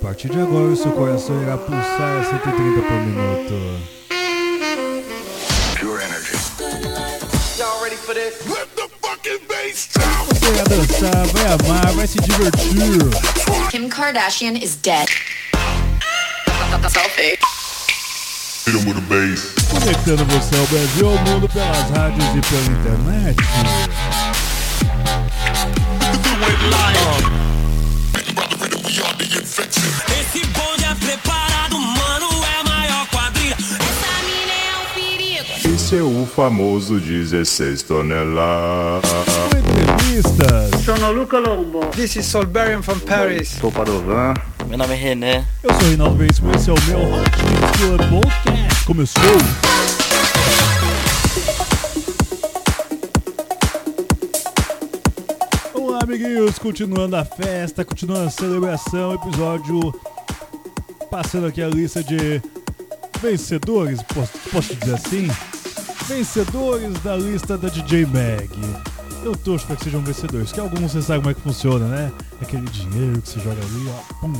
partir de agora o seu coração irá pulsar a 130 por minuto. Pure energy. Y'all ready for this? Let the fucking bass drop. Você vai dançar, vai amar, vai se divertir. Kim Kardashian is dead. Selfie. Hit 'em with a bass. Conectando você ao Brasil ao mundo pelas rádios e pela internet. Esse bonde é preparado, mano, é a maior quadrilha. Essa mina é um perigo. Esse é o famoso 16 toneladas. Entrevistas. Sono Luca Lombo. This is Solberian from Paris. Sou Padovan. Meu nome é René. Eu sou o Reinaldo Veríssimo, esse é o meu Hot Mix Club Podcast. Começou! Vamos lá, amiguinhos, continuando a festa, continuando a celebração, episódio passando aqui a lista de vencedores, posso, posso dizer assim? Vencedores da lista da DJ Mag. Eu torço para que sejam vencedores, que alguns você sabe como é que funciona, né? Aquele dinheiro que você joga ali, ó, pum.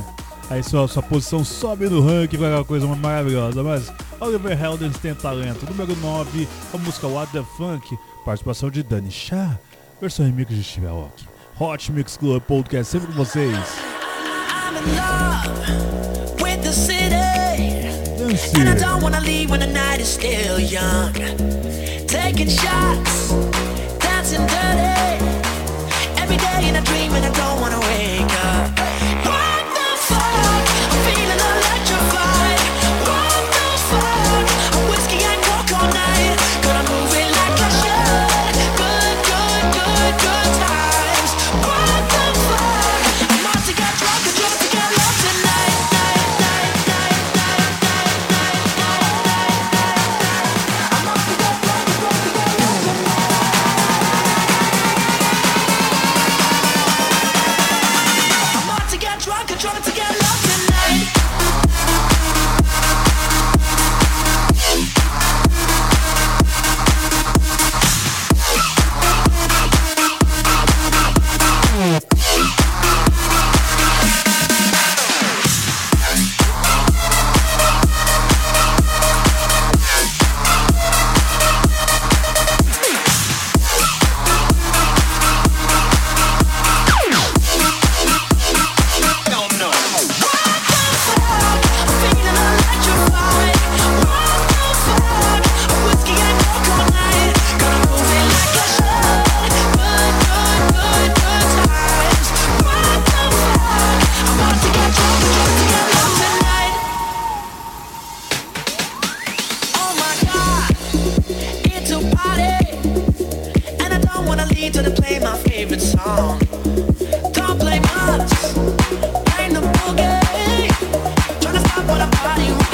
Aí sua, sua posição sobe no ranking com aquela coisa maravilhosa. Mas Oliver Heldens tem talento. Número 9, a música What the Funk, participação de Dani Chá, versão remix de Steve Aoki. Hot Mix Club Podcast, sempre com vocês. I'm in love the city. And I don't wanna leave when the night is still young. Taking shots, dancing dirty. Every day in a dream and I don't wanna wake up. Don't play much, ain't no boogie. Tryna stop what I'm body.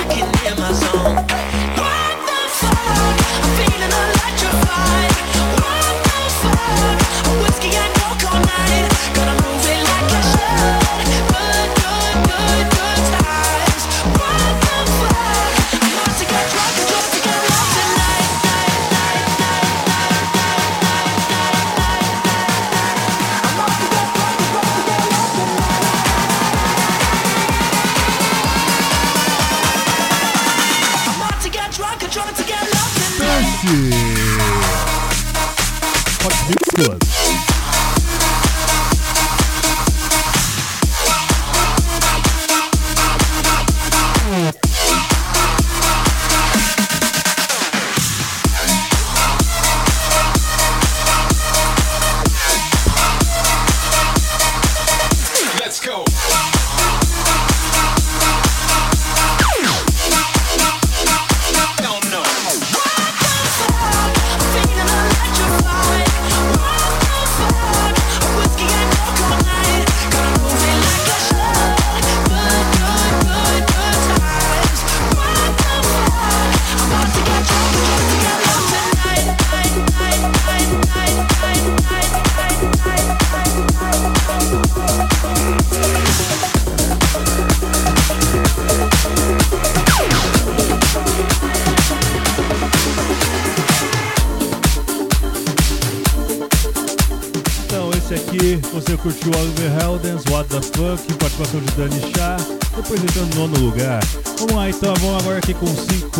Aqui, você curtiu Oliver Heldens, What the Fuck, participação de Dani Chá. representando o nono lugar. Vamos lá então, vamos agora aqui com Cinco,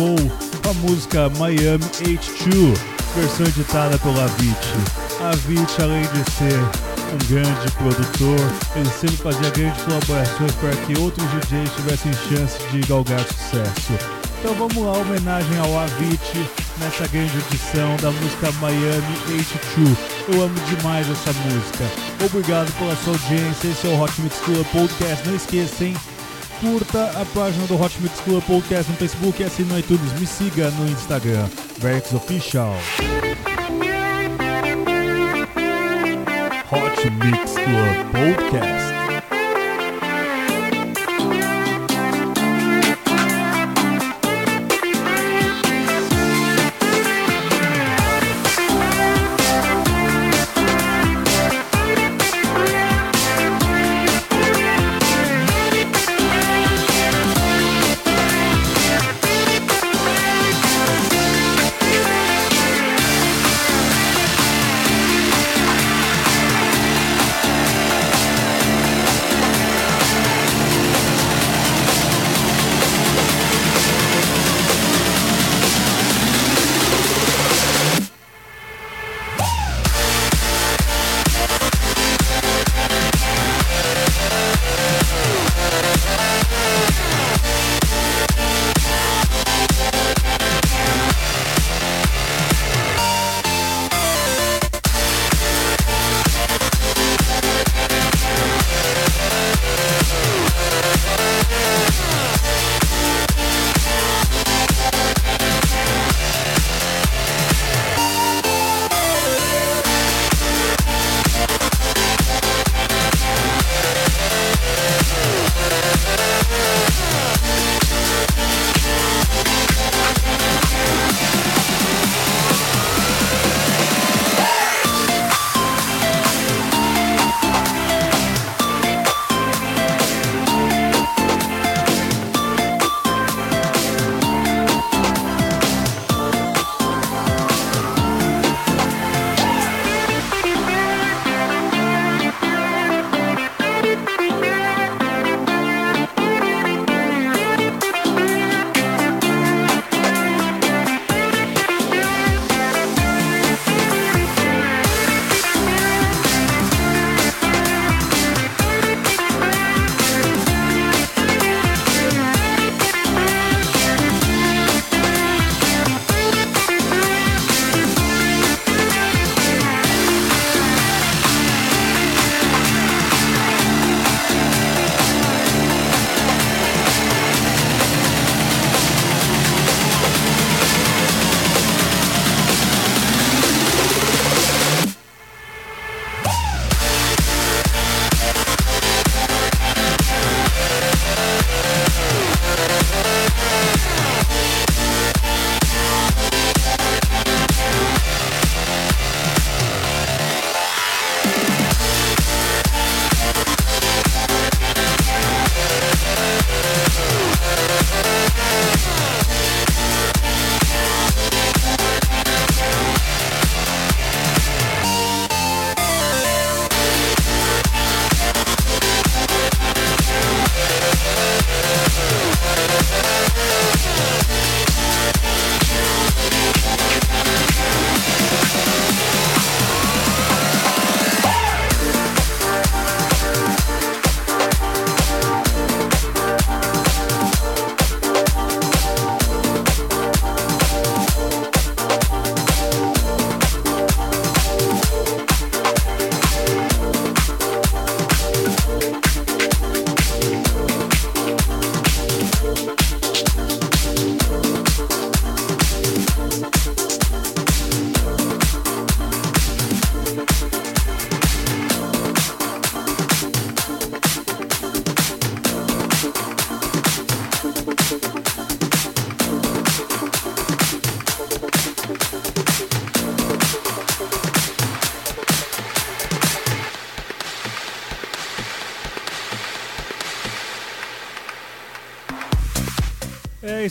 com a música Miami H2, versão editada pelo Avicii. Avicii, além de ser um grande produtor, ele sempre fazia grandes colaborações para que outros DJs tivessem chance de galgar sucesso. Então vamos lá, homenagem ao Avicii nessa grande edição da música Miami H2. Eu amo demais essa música. Obrigado pela sua audiência. Esse é o Hot Mix Club Podcast. Não esqueça, hein? Curta a página do Hot Mix Club Podcast no Facebook e assine no iTunes. Me siga no Instagram, Verx Official. Hot Mix Club Podcast.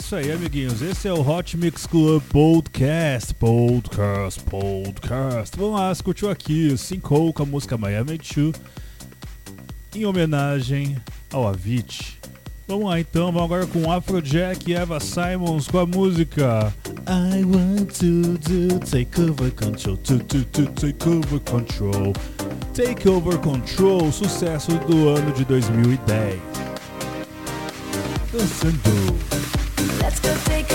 Isso aí, amiguinhos. Esse é o Hot Mix Club Podcast. Podcast, podcast. Vamos lá, escutou aqui o Cinco com a música Miami 2 em homenagem ao Avicii. Vamos lá então, vamos agora com Afrojack e Eva Simons com a música I want to do take over control, to, to, to take over control. Take over control, sucesso do ano de 2010. Dançando. Let's go take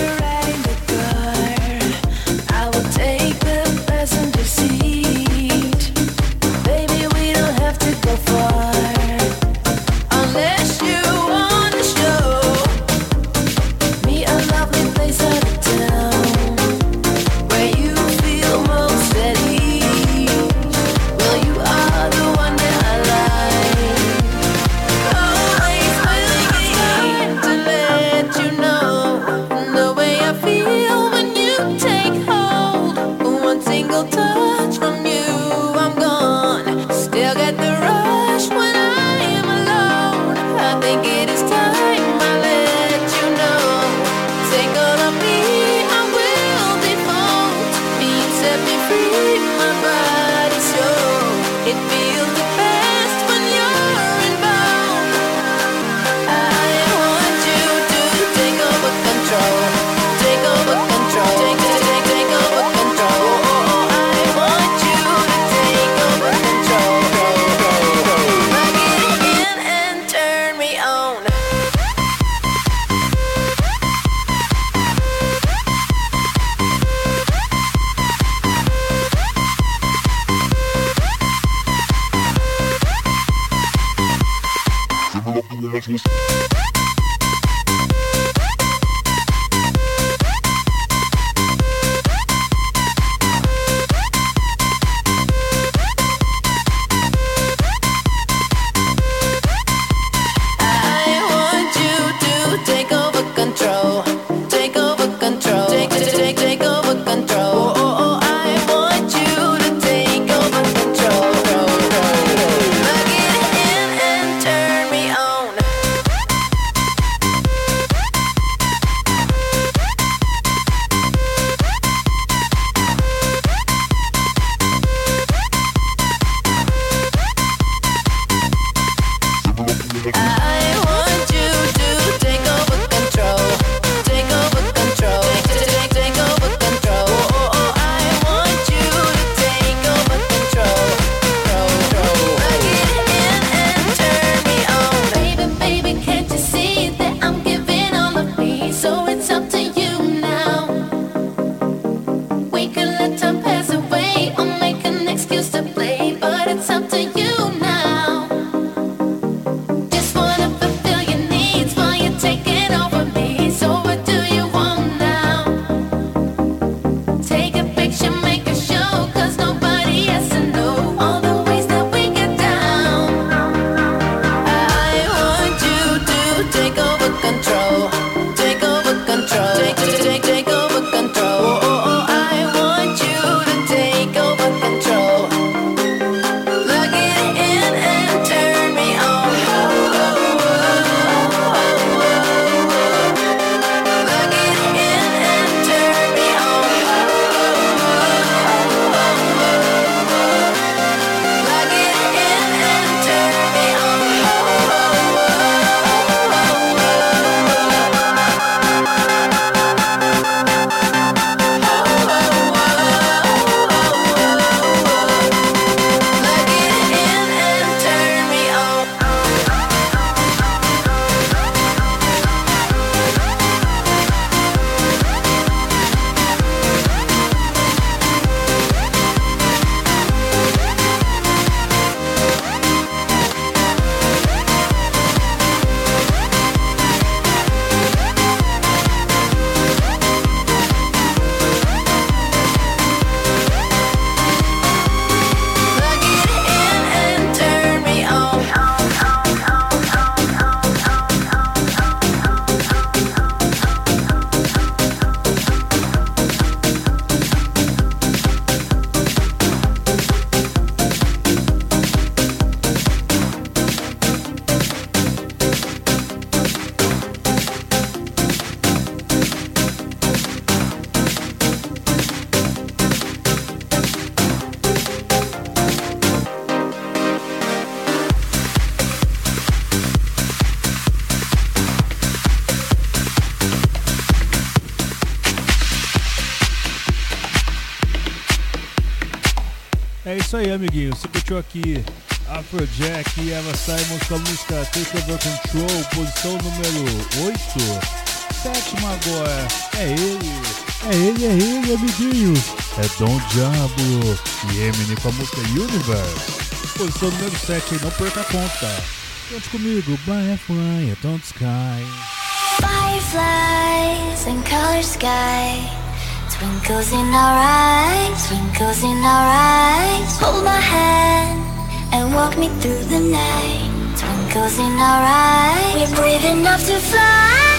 isso aí, amiguinho. Você curtiu aqui Afrojack e Eva Simons com a música Take Over Control, posição número 8. Sétima agora. É ele. É ele, é ele, amiguinhos. É Dom Diablo e Eminem com a música Universe. Posição número 7 aí, não perca a conta. Cante comigo. É Don't Sky. Fireflies and color sky. Twinkles in our eyes, twinkles in our eyes. Hold my hand and walk me through the night. Twinkles in our eyes. We're brave enough to fly.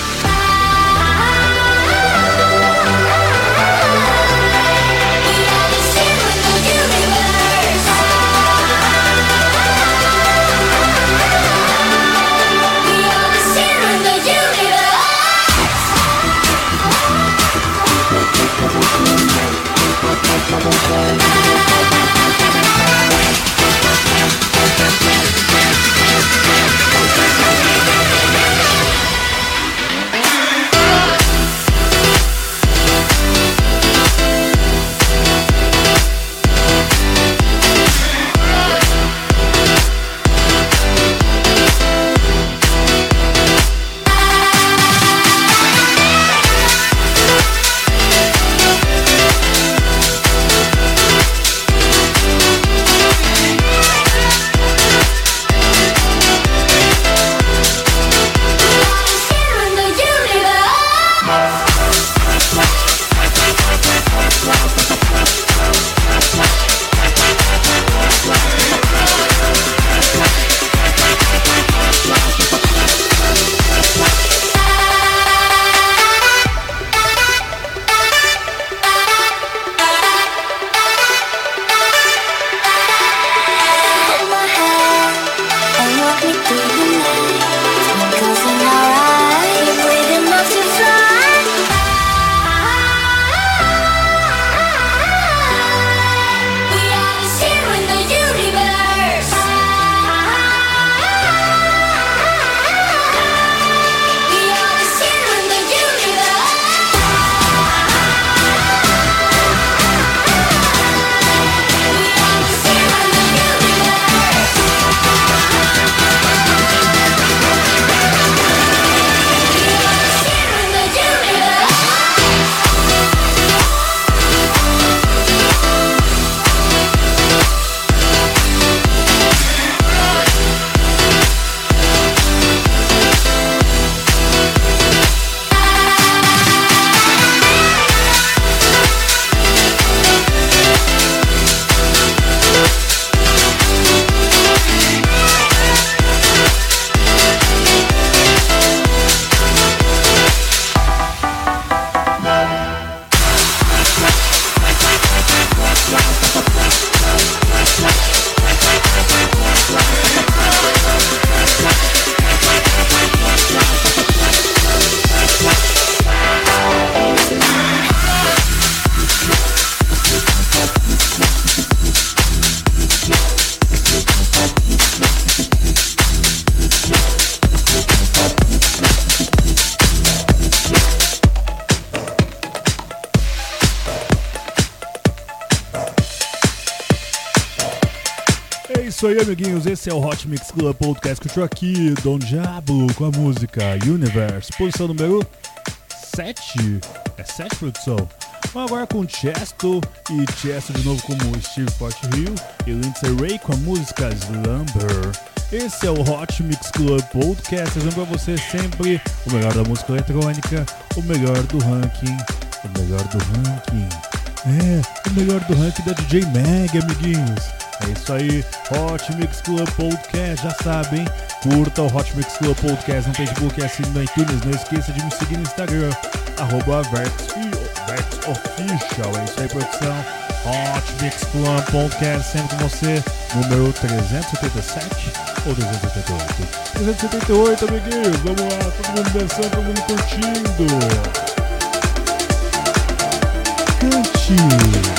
Bye. Esse é o Hot Mix Club Podcast que eu tô aqui, Dom Diablo, com a música Universe. Posição número 7. É 7, produção? Vamos agora com Chesto e Chesto de novo como Steve Fort Hill e Lindsay Ray com a música Slumber. Esse é o Hot Mix Club Podcast, trazendo pra você sempre o melhor da música eletrônica, o melhor do ranking, o melhor do ranking. É, o melhor do ranking da DJ Mag, amiguinhos. É isso aí, Hot Mix Club Podcast, já sabem. Curta o Hot Mix Club Podcast no Facebook e assine no iTunes. Não esqueça de me seguir no Instagram, arroba Verts, Verts Official. É isso aí, produção. Hot Mix Club Podcast, sempre com você. Número 377 ou 378? 378, amiguinhos. Vamos lá, todo mundo dançando, todo mundo curtindo. Cante.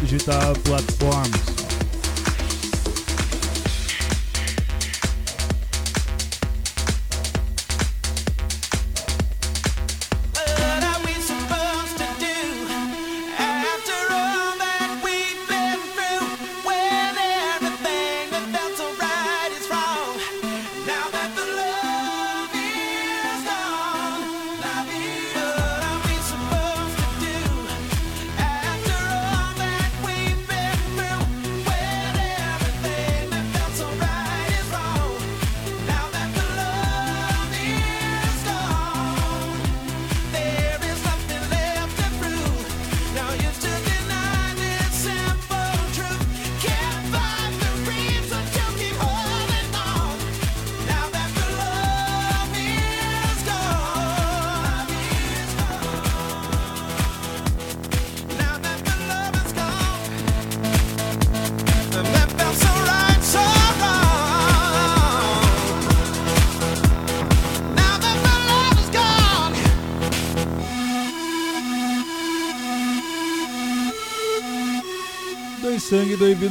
digital platforms.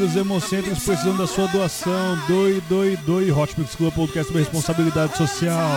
os hemocentros precisam da sua doação. Doe, doe, doe. Hotmix Club Podcast, responsabilidade social.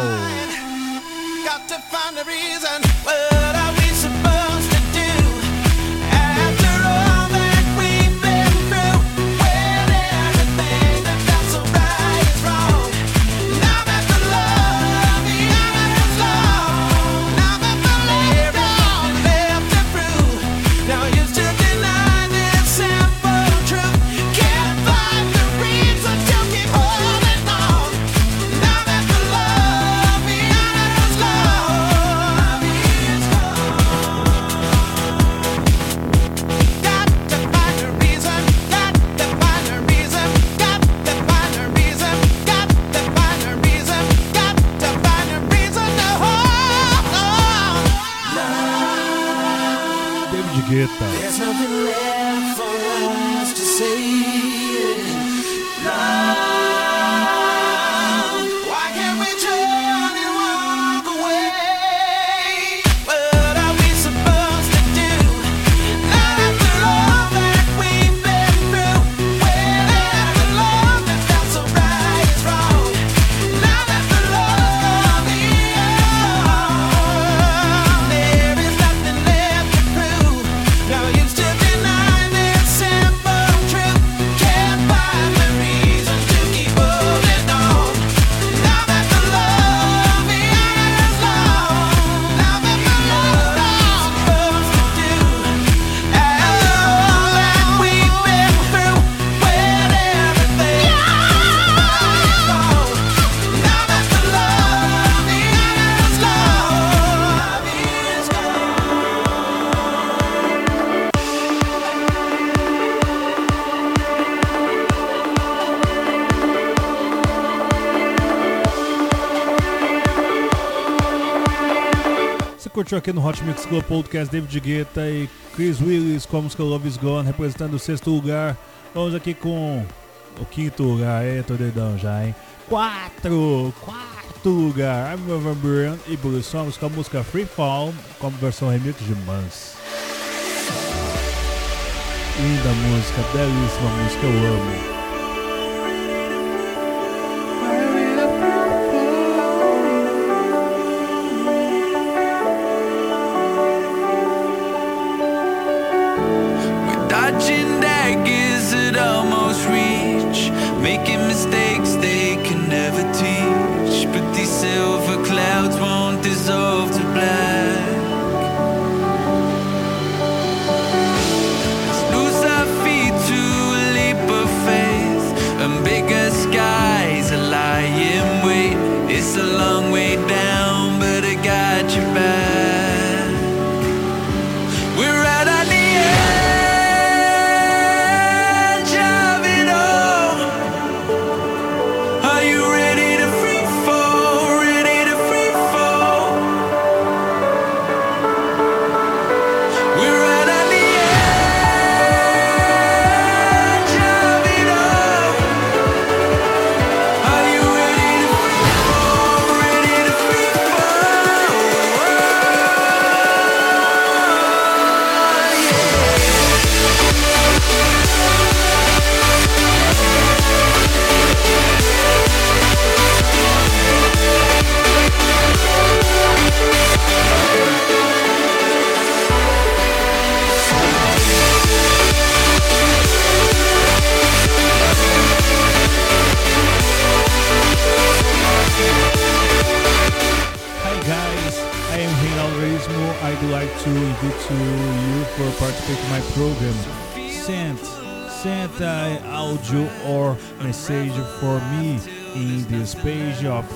curtiu aqui no Hot Mix Club Podcast David Guetta e Chris Willis com a música Love Is Gone, representando o sexto lugar. Vamos aqui com o quinto lugar, é, tô dedão já, hein? Quatro, quarto lugar, I'm Van Buren e Bruce Songs com a música Free Fall, como versão remix de Mans. Linda música, belíssima música, eu amo.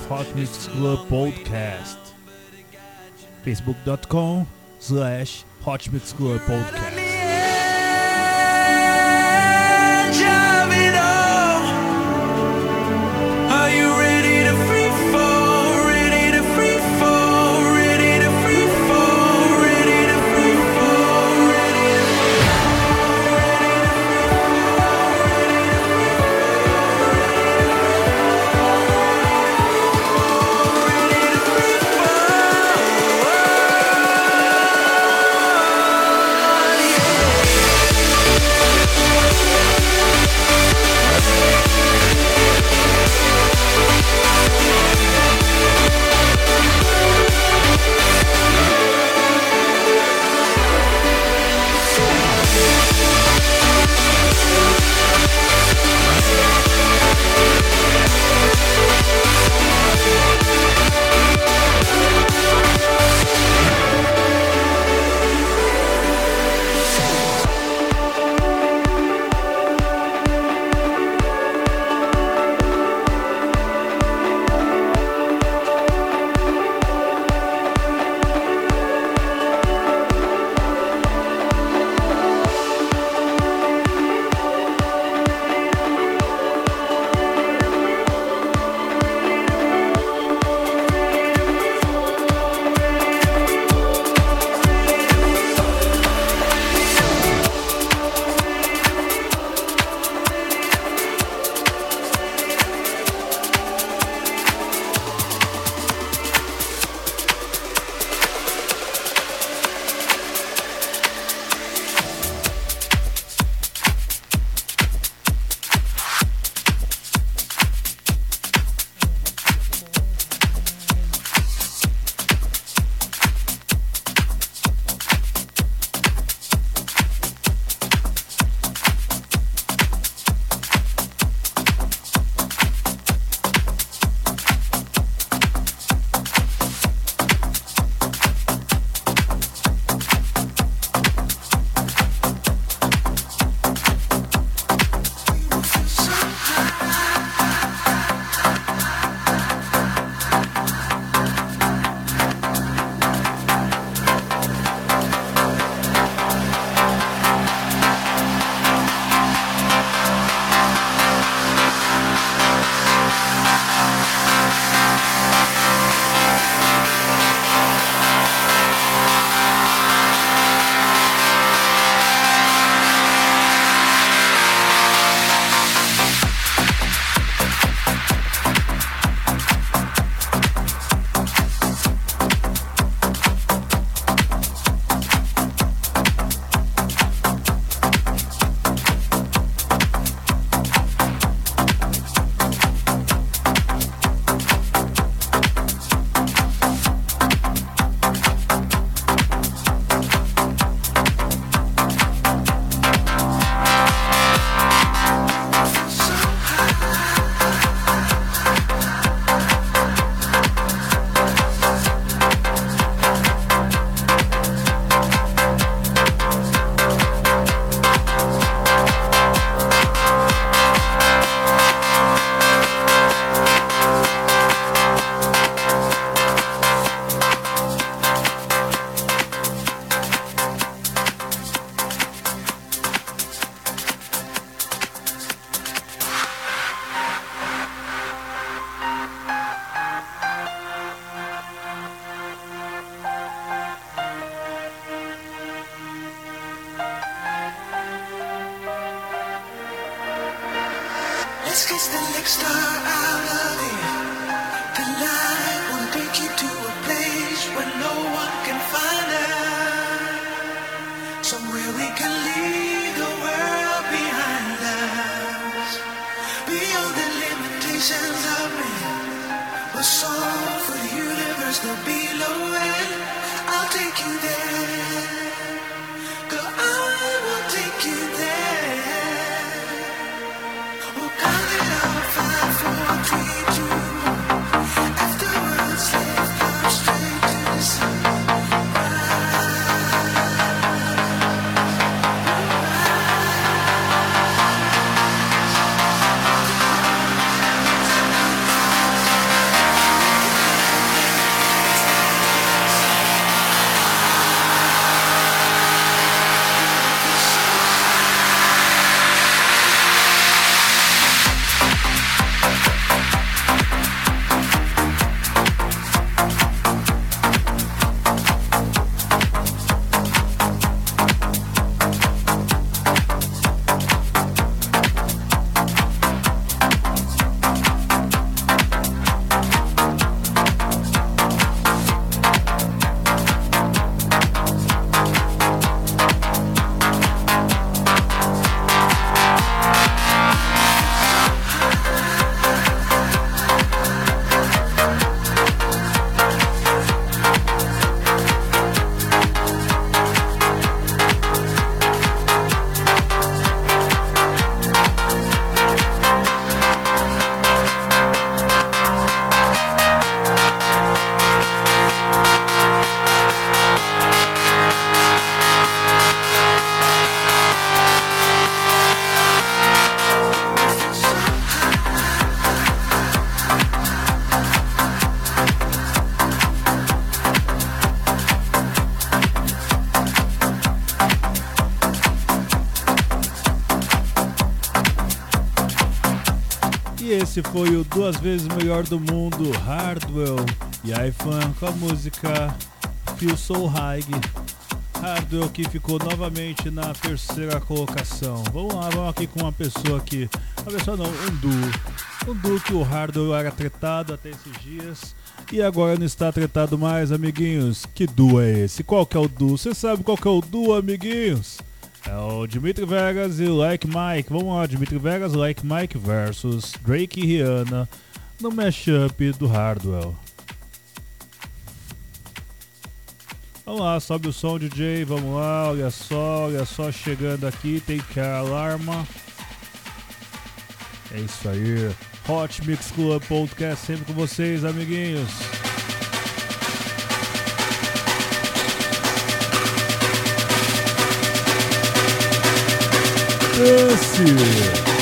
Hot Mix Club Podcast. Facebook.com slash Hot Mix Club Podcast. song for the universe, the below, and I'll take you there. Esse foi o duas vezes melhor do mundo, Hardwell e iFan com a música Feel So High. Hardwell que ficou novamente na terceira colocação. Vamos lá, vamos aqui com uma pessoa aqui. Uma pessoa não, um duo. Um duo que o Hardwell era tretado até esses dias. E agora não está tretado mais, amiguinhos. Que duo é esse? Qual que é o duo? Você sabe qual que é o duo, amiguinhos? É o Dimitri Vegas e o Like Mike. Vamos lá, Dimitri Vegas, Like Mike versus Drake e Rihanna no mashup do Hardwell. Vamos lá, sobe o som, DJ. Vamos lá, olha só, olha só, chegando aqui. Tem que alarma. É isso aí. Hot Mix Club Podcast sempre com vocês, amiguinhos. Dance!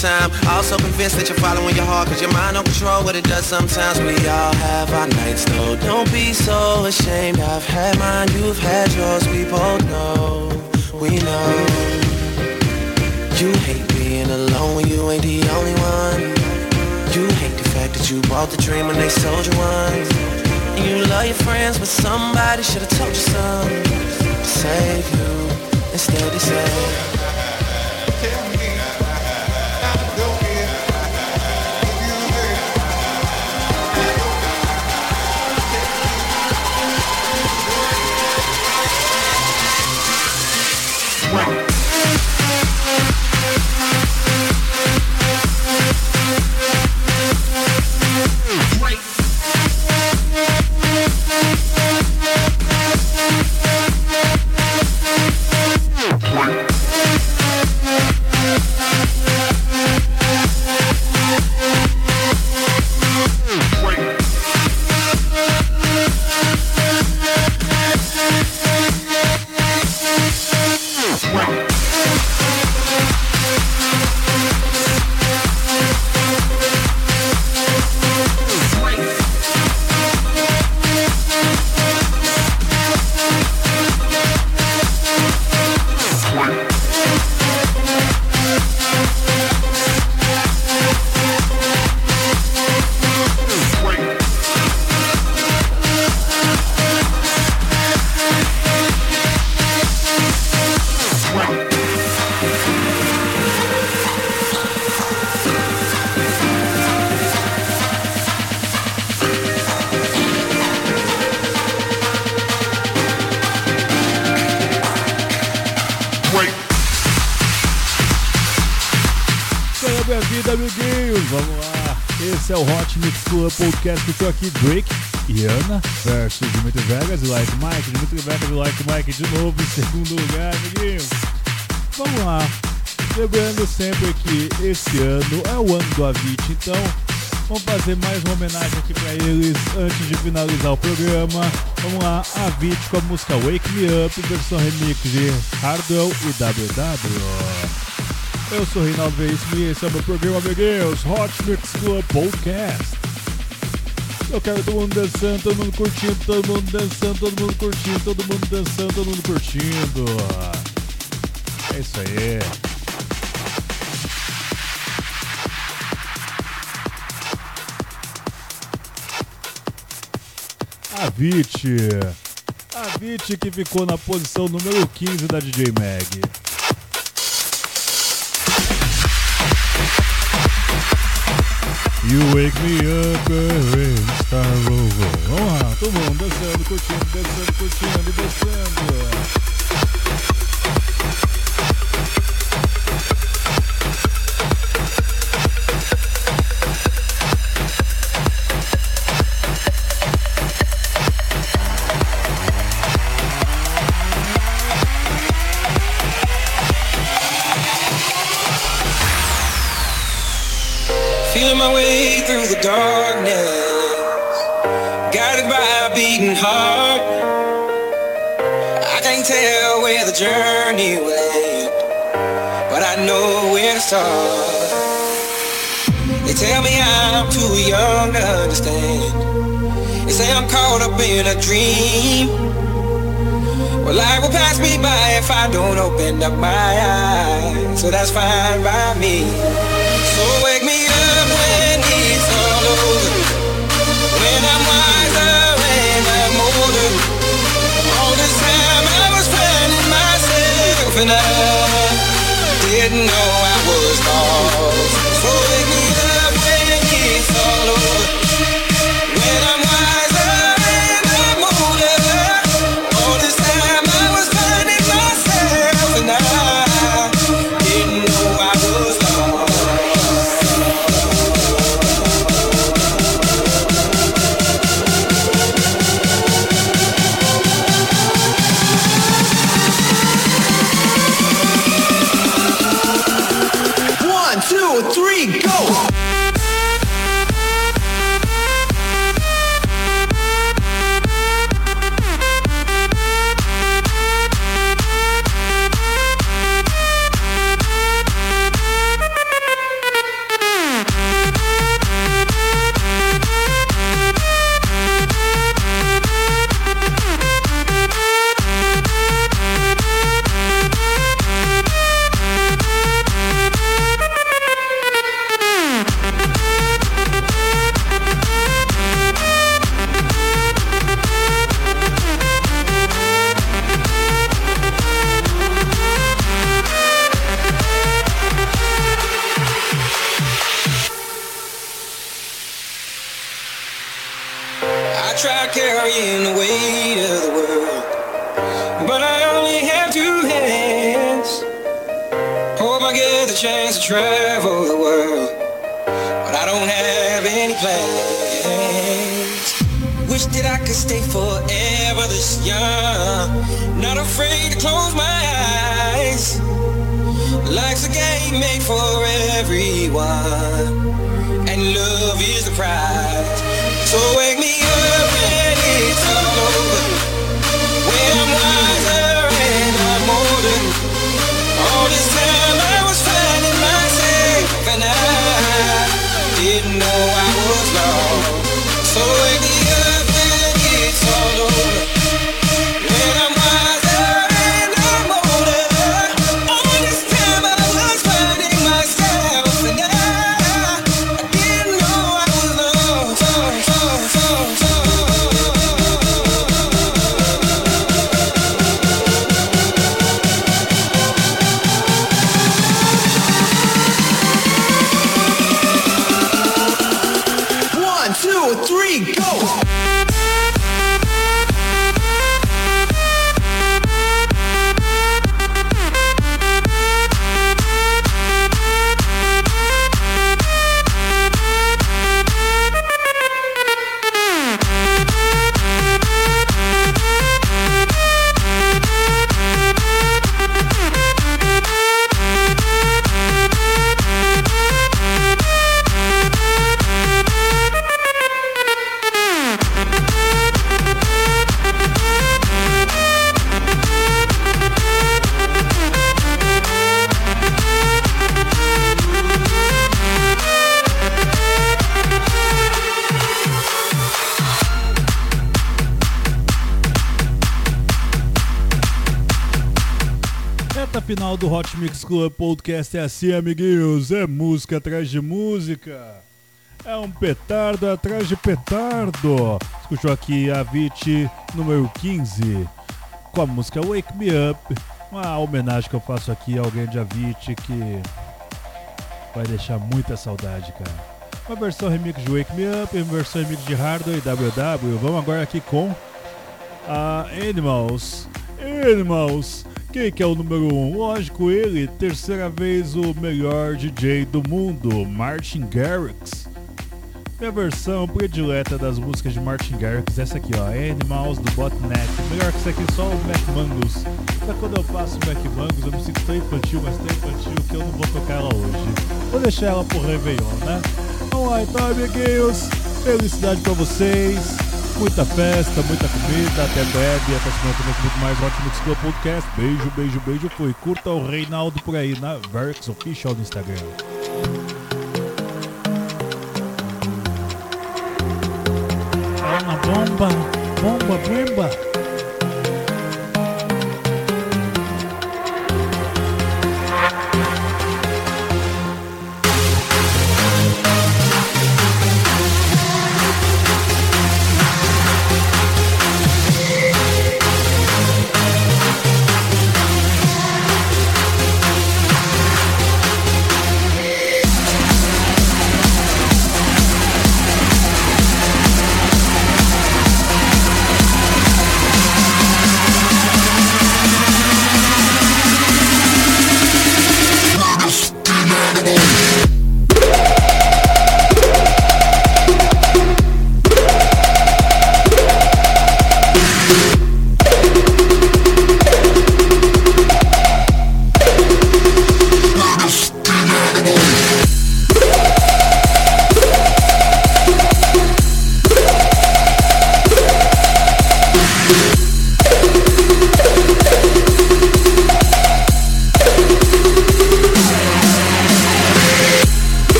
Time. Also convinced that you're following your heart, cause your mind don't control what it does sometimes. We all have our nights though. Don't be so ashamed. I've had mine, you've had yours. We both know, we know. You hate being alone when you ain't the only one. You hate the fact that you bought the dream when they sold you one. And you love your friends, but somebody should've told you something to save you. Instead they say. Frank. Podcast. Estou aqui Drake e Ana versus Dimitri Vegas e Like Mike. Dimitri Vegas e Like Mike de novo em segundo lugar, amiguinhos. Vamos lá. Lembrando sempre que esse ano é o ano do Avicii, então vamos fazer mais uma homenagem aqui para eles antes de finalizar o programa. Vamos lá, Avicii com a música Wake Me Up, versão remix de Hardwell e WW. Eu sou Reinaldo Veríssimo e esse é o meu programa, amiguinhos, Hot Mix Club Podcast. Eu quero todo mundo dançando, todo mundo curtindo, todo mundo dançando, todo mundo curtindo, todo mundo dançando, todo mundo curtindo. É isso aí. Avicii. Avicii que ficou na posição número 15 da DJ Mag. You wake me up when start over. Vamos lá, todo mundo dançando, curtindo, dançando, curtindo e dançando. In a dream. Well, life will pass me by if I don't open up my eyes. So that's fine by me. So wake me up when it's all over. When I'm wiser and I'm older. All this time I was finding myself and I didn't know I was lost. Do Hot Mix Club Podcast é assim, amiguinhos. É música atrás de música. É um petardo atrás de petardo. Escutou aqui a Vit número 15 com a música Wake Me Up. Uma homenagem que eu faço aqui a alguém de Avicii que vai deixar muita saudade, cara. Uma versão remix de Wake Me Up, uma versão remix de Hardware e WW. Vamos agora aqui com a Animals. Animals. Quem que é o número 1? Um? Lógico, ele, terceira vez o melhor DJ do mundo, Martin Garrix. Minha versão predileta das músicas de Martin Garrix, essa aqui ó, Animals do Botnet. Melhor que isso aqui só o Mac Mangus. Só quando eu faço o Mac Mangus eu me sinto tão infantil, mas tão infantil que eu não vou tocar ela hoje. Vou deixar ela pro Réveillon, né? Vamos lá então, amiguinhos. Felicidade pra vocês. Muita festa, muita comida, até breve, até semana também com muito mais Mix Club Podcast. Beijo, beijo, beijo. Foi. Curta o Reinaldo por aí na Verx Official no Instagram. É bomba, bomba, bomba.